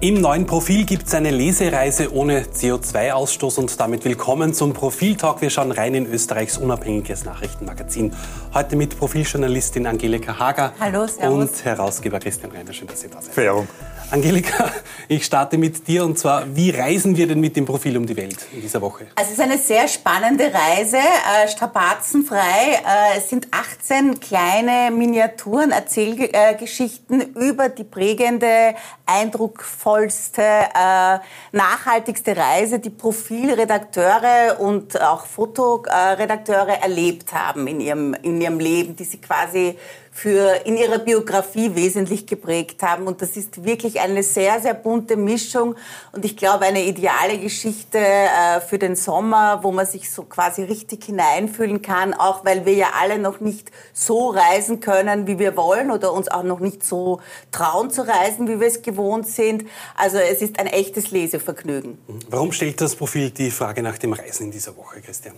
Im neuen Profil gibt es eine Lesereise ohne CO2-Ausstoß und damit willkommen zum Profiltalk. Wir schauen rein in Österreichs unabhängiges Nachrichtenmagazin. Heute mit Profiljournalistin Angelika Hager Hallo, servus. und Herausgeber Christian Reiner. Schön, dass Sie da sind. Verehrung. Angelika, ich starte mit dir und zwar, wie reisen wir denn mit dem Profil um die Welt in dieser Woche? Also es ist eine sehr spannende Reise, äh, strapazenfrei. Äh, es sind 18 kleine Miniaturen, Erzählgeschichten über die prägende, eindrucksvollste, äh, nachhaltigste Reise, die Profilredakteure und auch Fotoredakteure erlebt haben in ihrem, in ihrem Leben, die sie quasi für in ihrer Biografie wesentlich geprägt haben. Und das ist wirklich eine sehr, sehr bunte Mischung. Und ich glaube, eine ideale Geschichte äh, für den Sommer, wo man sich so quasi richtig hineinfühlen kann, auch weil wir ja alle noch nicht so reisen können, wie wir wollen oder uns auch noch nicht so trauen zu reisen, wie wir es gewohnt sind. Also es ist ein echtes Lesevergnügen. Warum stellt das Profil die Frage nach dem Reisen in dieser Woche, Christian?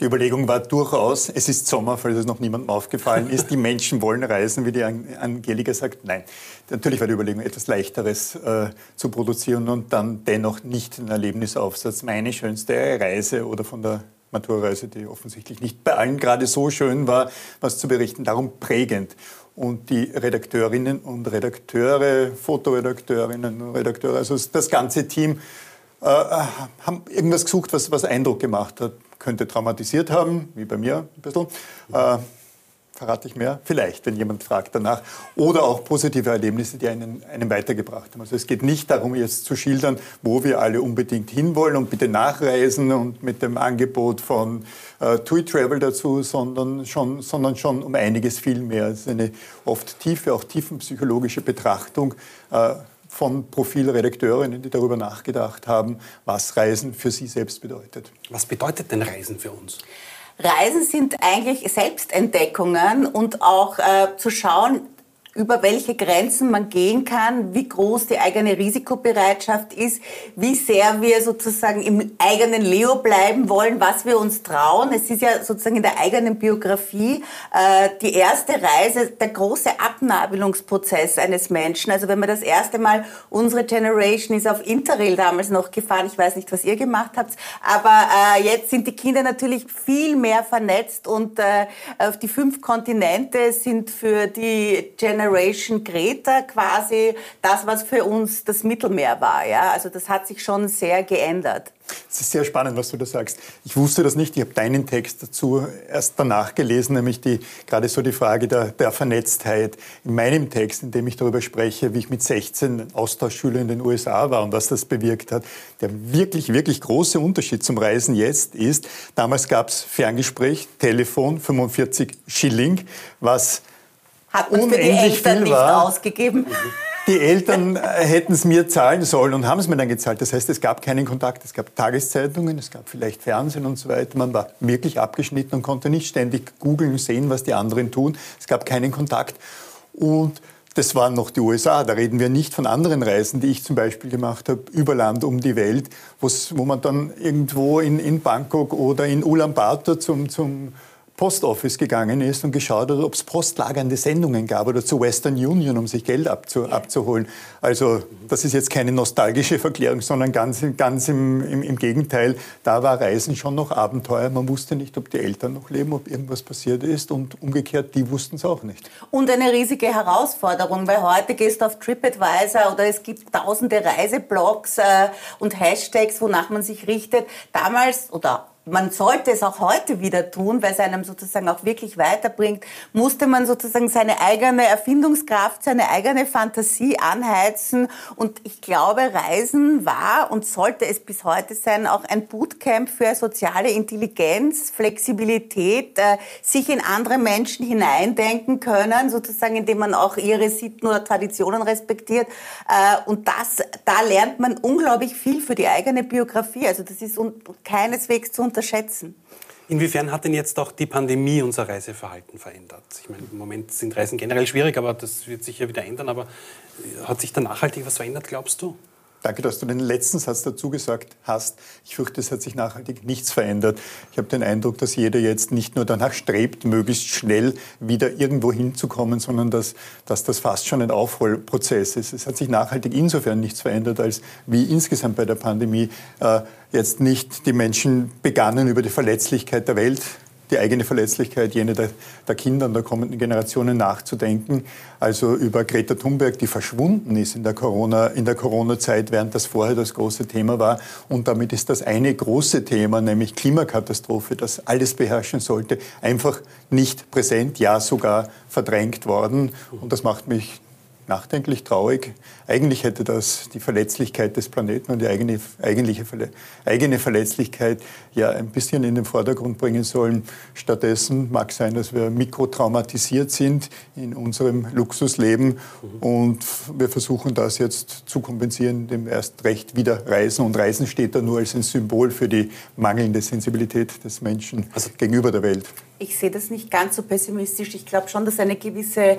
Die Überlegung war durchaus, es ist Sommer, falls es noch niemandem aufgefallen ist, die Menschen wollen reisen, wie die Angelika sagt. Nein, natürlich war die Überlegung, etwas Leichteres äh, zu produzieren und dann dennoch nicht ein Erlebnisaufsatz. Meine schönste Reise oder von der Maturreise, die offensichtlich nicht bei allen gerade so schön war, was zu berichten, darum prägend. Und die Redakteurinnen und Redakteure, Fotoredakteurinnen und Redakteure, also das ganze Team, äh, haben irgendwas gesucht, was, was Eindruck gemacht hat könnte traumatisiert haben, wie bei mir ein bisschen. Äh, verrate ich mehr? Vielleicht, wenn jemand fragt danach. Oder auch positive Erlebnisse, die einen, einen weitergebracht haben. Also es geht nicht darum, jetzt zu schildern, wo wir alle unbedingt hinwollen und bitte nachreisen und mit dem Angebot von äh, TUI Travel dazu, sondern schon, sondern schon um einiges viel mehr. Es ist eine oft tiefe, auch tiefenpsychologische Betrachtung äh, von Profilredakteurinnen, die darüber nachgedacht haben, was Reisen für sie selbst bedeutet. Was bedeutet denn Reisen für uns? Reisen sind eigentlich Selbstentdeckungen und auch äh, zu schauen, über welche Grenzen man gehen kann, wie groß die eigene Risikobereitschaft ist, wie sehr wir sozusagen im eigenen Leo bleiben wollen, was wir uns trauen. Es ist ja sozusagen in der eigenen Biografie äh, die erste Reise, der große Abnabelungsprozess eines Menschen. Also wenn man das erste Mal, unsere Generation ist auf Interrail damals noch gefahren, ich weiß nicht, was ihr gemacht habt, aber äh, jetzt sind die Kinder natürlich viel mehr vernetzt und äh, auf die fünf Kontinente sind für die Generation Generation Greta quasi das, was für uns das Mittelmeer war. Ja? Also das hat sich schon sehr geändert. Es ist sehr spannend, was du da sagst. Ich wusste das nicht. Ich habe deinen Text dazu erst danach gelesen, nämlich die, gerade so die Frage der, der Vernetztheit. In meinem Text, in dem ich darüber spreche, wie ich mit 16 Austauschschüler in den USA war und was das bewirkt hat. Der wirklich, wirklich große Unterschied zum Reisen jetzt ist, damals gab es Ferngespräch, Telefon, 45 Schilling, was hat man für die Eltern nicht war. ausgegeben? Die Eltern äh, hätten es mir zahlen sollen und haben es mir dann gezahlt. Das heißt, es gab keinen Kontakt. Es gab Tageszeitungen, es gab vielleicht Fernsehen und so weiter. Man war wirklich abgeschnitten und konnte nicht ständig googeln, sehen, was die anderen tun. Es gab keinen Kontakt. Und das waren noch die USA. Da reden wir nicht von anderen Reisen, die ich zum Beispiel gemacht habe, über Land um die Welt, wo man dann irgendwo in, in Bangkok oder in Ulaanbaatar zum, zum Post Office gegangen ist und geschaut hat, ob es postlagernde Sendungen gab oder zu Western Union, um sich Geld abzu, abzuholen. Also das ist jetzt keine nostalgische Verklärung, sondern ganz, ganz im, im, im, Gegenteil. Da war Reisen schon noch Abenteuer. Man wusste nicht, ob die Eltern noch leben, ob irgendwas passiert ist und umgekehrt, die wussten es auch nicht. Und eine riesige Herausforderung, weil heute gehst du auf TripAdvisor oder es gibt tausende Reiseblogs äh, und Hashtags, wonach man sich richtet. Damals oder man sollte es auch heute wieder tun, weil es einem sozusagen auch wirklich weiterbringt, musste man sozusagen seine eigene Erfindungskraft, seine eigene Fantasie anheizen. Und ich glaube, Reisen war und sollte es bis heute sein, auch ein Bootcamp für soziale Intelligenz, Flexibilität, äh, sich in andere Menschen hineindenken können, sozusagen, indem man auch ihre Sitten oder Traditionen respektiert. Äh, und das, da lernt man unglaublich viel für die eigene Biografie. Also das ist keineswegs zu unterschätzen. Inwiefern hat denn jetzt auch die Pandemie unser Reiseverhalten verändert? Ich meine, im Moment sind Reisen generell schwierig, aber das wird sich ja wieder ändern. Aber hat sich da nachhaltig was verändert, glaubst du? Danke, dass du den letzten Satz dazu gesagt hast. Ich fürchte, es hat sich nachhaltig nichts verändert. Ich habe den Eindruck, dass jeder jetzt nicht nur danach strebt, möglichst schnell wieder irgendwo hinzukommen, sondern dass, dass das fast schon ein Aufholprozess ist. Es hat sich nachhaltig insofern nichts verändert, als wie insgesamt bei der Pandemie äh, jetzt nicht die Menschen begannen, über die Verletzlichkeit der Welt die eigene Verletzlichkeit, jene der, der Kinder und der kommenden Generationen nachzudenken. Also über Greta Thunberg, die verschwunden ist in der Corona, in der Corona-Zeit, während das vorher das große Thema war. Und damit ist das eine große Thema, nämlich Klimakatastrophe, das alles beherrschen sollte, einfach nicht präsent, ja sogar verdrängt worden. Und das macht mich nachdenklich, traurig. Eigentlich hätte das die Verletzlichkeit des Planeten und die eigene, eigentliche, eigene Verletzlichkeit ja ein bisschen in den Vordergrund bringen sollen. Stattdessen mag sein, dass wir mikrotraumatisiert sind in unserem Luxusleben und wir versuchen das jetzt zu kompensieren, indem wir erst recht wieder reisen. Und Reisen steht da nur als ein Symbol für die mangelnde Sensibilität des Menschen also, gegenüber der Welt. Ich sehe das nicht ganz so pessimistisch. Ich glaube schon, dass eine gewisse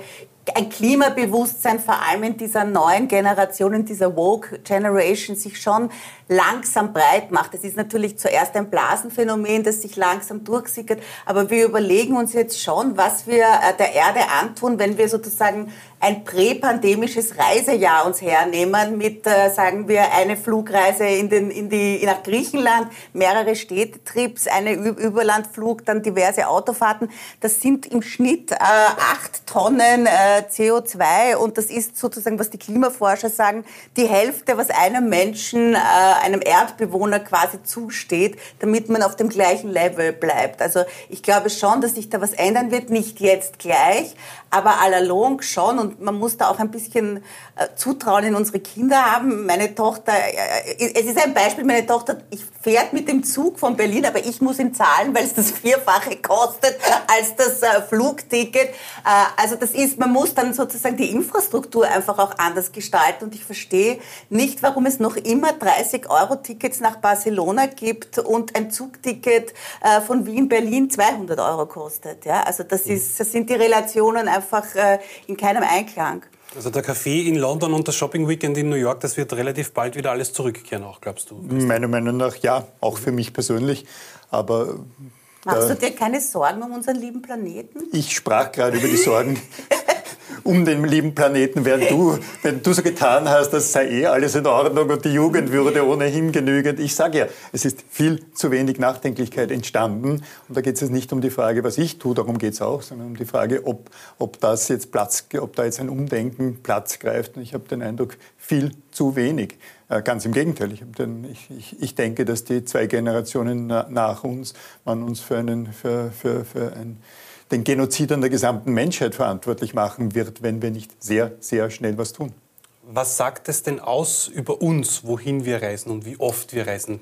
ein Klimabewusstsein vor allem in dieser neuen Generation, in dieser Woke Generation sich schon langsam breit macht. Es ist natürlich zuerst ein Blasenphänomen, das sich langsam durchsickert, aber wir überlegen uns jetzt schon, was wir äh, der Erde antun, wenn wir sozusagen ein präpandemisches Reisejahr uns hernehmen mit, äh, sagen wir, eine Flugreise in den, in die, nach Griechenland, mehrere Städtetrips, eine Überlandflug, dann diverse Autofahrten. Das sind im Schnitt äh, acht Tonnen äh, CO2 und das ist sozusagen, was die Klimaforscher sagen, die Hälfte, was einem Menschen, äh, einem Erdbewohner quasi zusteht, damit man auf dem gleichen Level bleibt. Also ich glaube schon, dass sich da was ändern wird, nicht jetzt gleich, aber allalong schon und man muss da auch ein bisschen äh, Zutrauen in unsere Kinder haben. Meine Tochter, äh, äh, es ist ein Beispiel, meine Tochter ich fährt mit dem Zug von Berlin, aber ich muss ihn zahlen, weil es das Vierfache kostet als das Flugticket. Also das ist, man muss dann sozusagen die Infrastruktur einfach auch anders gestalten und ich verstehe nicht, warum es noch immer 30 Euro Tickets nach Barcelona gibt und ein Zugticket von Wien Berlin 200 Euro kostet. Ja, also das ist, das sind die Relationen einfach in keinem Einklang. Also der Café in London und das Shopping Weekend in New York, das wird relativ bald wieder alles zurückkehren, auch glaubst du? Meiner Meinung nach ja, auch für mich persönlich. Aber Machst du dir keine Sorgen um unseren lieben Planeten? Ich sprach gerade über die Sorgen um den lieben Planeten, während du, wenn du so getan hast, das sei eh alles in Ordnung und die Jugend würde ohnehin genügend. Ich sage ja, es ist viel zu wenig Nachdenklichkeit entstanden. Und da geht es jetzt nicht um die Frage, was ich tue, darum geht es auch, sondern um die Frage, ob, ob das jetzt Platz, ob da jetzt ein Umdenken Platz greift. Und ich habe den Eindruck, viel zu wenig. Äh, ganz im Gegenteil. Ich, ich, ich, denke, dass die zwei Generationen nach uns, man uns für, einen, für, für, für ein den Genozid an der gesamten Menschheit verantwortlich machen wird, wenn wir nicht sehr, sehr schnell was tun. Was sagt es denn aus über uns, wohin wir reisen und wie oft wir reisen?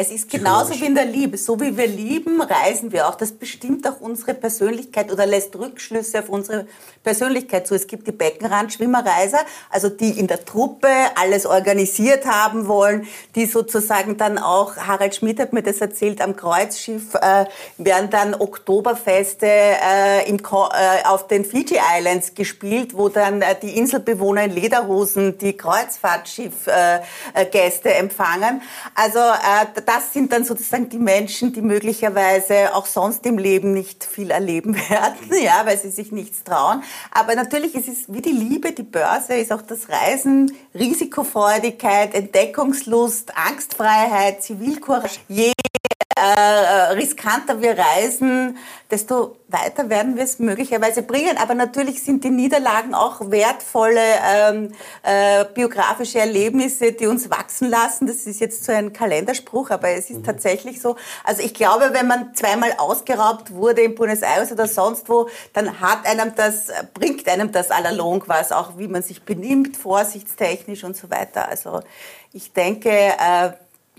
Es ist genauso wie in der Liebe. So wie wir lieben, reisen wir auch. Das bestimmt auch unsere Persönlichkeit oder lässt Rückschlüsse auf unsere Persönlichkeit zu. Es gibt die Beckenrandschwimmerreiser, also die in der Truppe alles organisiert haben wollen, die sozusagen dann auch, Harald Schmidt hat mir das erzählt, am Kreuzschiff äh, werden dann Oktoberfeste äh, im, äh, auf den Fiji Islands gespielt, wo dann äh, die Inselbewohner in Lederhosen die Kreuzfahrtschiffgäste empfangen. Also äh, das sind dann sozusagen die Menschen, die möglicherweise auch sonst im Leben nicht viel erleben werden, ja, weil sie sich nichts trauen. Aber natürlich ist es wie die Liebe, die Börse ist auch das Reisen, Risikofreudigkeit, Entdeckungslust, Angstfreiheit, Zivilcourage. Je äh, riskanter wir reisen, desto weiter werden wir es möglicherweise bringen. Aber natürlich sind die Niederlagen auch wertvolle ähm, äh, biografische Erlebnisse, die uns wachsen lassen. Das ist jetzt so ein Kalenderspruch, aber es ist mhm. tatsächlich so. Also ich glaube, wenn man zweimal ausgeraubt wurde in Buenos Aires oder sonst wo, dann hat einem das, bringt einem das allalong was, auch wie man sich benimmt, vorsichtstechnisch und so weiter. Also ich denke, äh,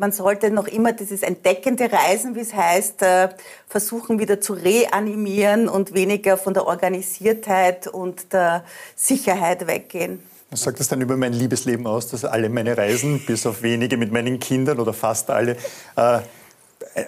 man sollte noch immer dieses entdeckende Reisen, wie es heißt, äh, versuchen wieder zu reanimieren und weniger von der Organisiertheit und der Sicherheit weggehen. Was sagt das dann über mein Liebesleben aus, dass alle meine Reisen, bis auf wenige mit meinen Kindern oder fast alle, äh,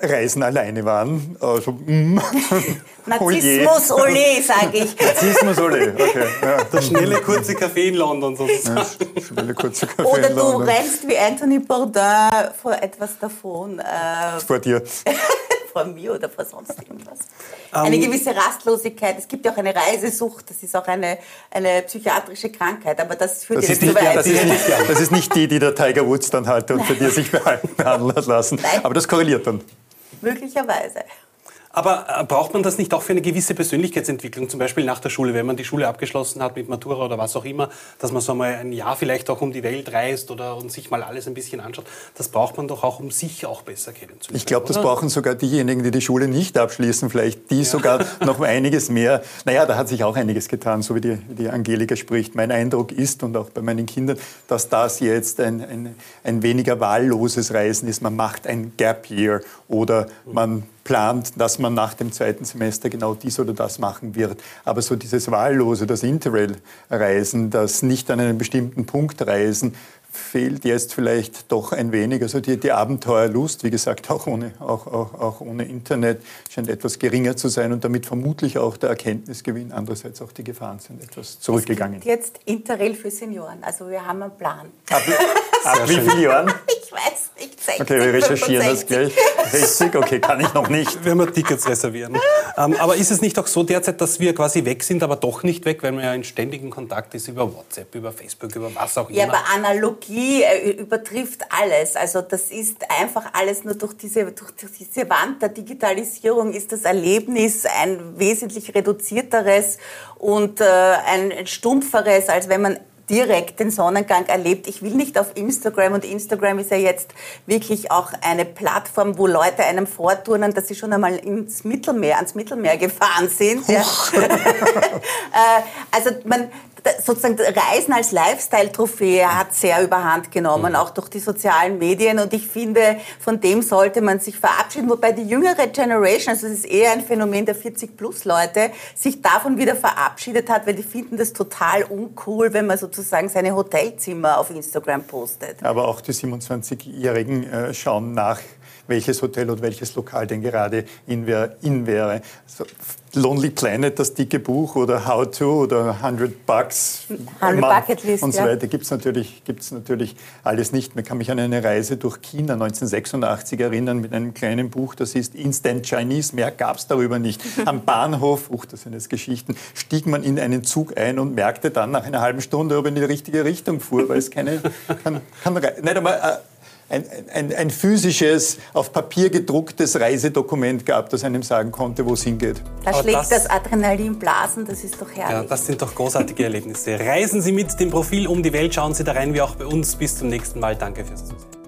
Reisen alleine waren. Also, mm. Narzissmus oh Ole, sage ich. Narzissmus Ole, okay. Ja. Der schnelle kurze Kaffee in London sozusagen. Ja, schnelle kurze Kaffee Oder in du London. rennst wie Anthony Bourdain vor etwas davon. Äh, Vor dir. vor mir oder vor sonst irgendwas. Eine gewisse Rastlosigkeit. Es gibt ja auch eine Reisesucht, das ist auch eine, eine psychiatrische Krankheit, aber das führt Das jetzt ist, zu nicht, weit. das, ist nicht, das ist nicht die, die der Tiger Woods dann halt und für die er sich behalten behandeln hat lassen. Nein. Aber das korreliert dann. Möglicherweise. Aber äh, braucht man das nicht auch für eine gewisse Persönlichkeitsentwicklung, zum Beispiel nach der Schule, wenn man die Schule abgeschlossen hat mit Matura oder was auch immer, dass man so mal ein Jahr vielleicht auch um die Welt reist oder und sich mal alles ein bisschen anschaut. Das braucht man doch auch, um sich auch besser kennenzulernen. Ich glaube, das brauchen sogar diejenigen, die die Schule nicht abschließen, vielleicht die sogar noch einiges mehr. Naja, da hat sich auch einiges getan, so wie die, die Angelika spricht. Mein Eindruck ist, und auch bei meinen Kindern, dass das jetzt ein, ein, ein weniger wahlloses Reisen ist. Man macht ein Gap Year oder man plant, dass man nach dem zweiten Semester genau dies oder das machen wird. Aber so dieses Wahllose, das Interrail-Reisen, das nicht an einen bestimmten Punkt reisen, fehlt jetzt vielleicht doch ein wenig. Also die, die Abenteuerlust, wie gesagt, auch ohne, auch, auch, auch ohne Internet, scheint etwas geringer zu sein und damit vermutlich auch der Erkenntnisgewinn. Andererseits auch die Gefahren sind etwas zurückgegangen. Jetzt Interrail für Senioren, also wir haben einen Plan. Ab, wie viele Jahren? Ich weiß nicht, 60, Okay, wir recherchieren das 65. gleich. 60, okay, kann ich noch nicht. wenn wir Tickets reservieren. ähm, aber ist es nicht auch so derzeit, dass wir quasi weg sind, aber doch nicht weg, weil man ja in ständigem Kontakt ist über WhatsApp, über Facebook, über was auch Ja, immer? aber Analogie äh, übertrifft alles. Also das ist einfach alles nur durch diese, durch diese Wand der Digitalisierung ist das Erlebnis ein wesentlich reduzierteres und äh, ein stumpferes, als wenn man direkt den Sonnengang erlebt. Ich will nicht auf Instagram und Instagram ist ja jetzt wirklich auch eine Plattform, wo Leute einem vorturnen, dass sie schon einmal ins Mittelmeer, ans Mittelmeer gefahren sind. Ja. Also man sozusagen Reisen als Lifestyle-Trophäe hat sehr überhand genommen, auch durch die sozialen Medien. Und ich finde, von dem sollte man sich verabschieden. Wobei die jüngere Generation, also es ist eher ein Phänomen der 40-plus-Leute, sich davon wieder verabschiedet hat, weil die finden das total uncool, wenn man sozusagen seine Hotelzimmer auf Instagram postet. Aber auch die 27-Jährigen äh, schauen nach, welches Hotel und welches Lokal denn gerade in, wär, in wäre. So, Lonely Planet, das dicke Buch oder How to oder 100 Bucks 100 month Bucket List, und so ja. weiter gibt es natürlich, gibt's natürlich alles nicht. Man kann mich an eine Reise durch China 1986 erinnern mit einem kleinen Buch, das ist Instant Chinese. Mehr gab es darüber nicht. Am Bahnhof, uch, das sind jetzt Geschichten, stieg man in einen Zug ein und merkte dann nach einer halben Stunde, ob er in die richtige Richtung fuhr, weil es keine, kann, kann, nicht einmal äh, ein, ein, ein physisches, auf Papier gedrucktes Reisedokument gab, das einem sagen konnte, wo es hingeht. Da Aber schlägt das- das, Adrenalin blasen, das ist doch Ja, herrlich. das sind doch großartige Erlebnisse. Reisen Sie mit dem Profil um die Welt, schauen Sie da rein, wie auch bei uns. Bis zum nächsten Mal. Danke fürs Zusehen.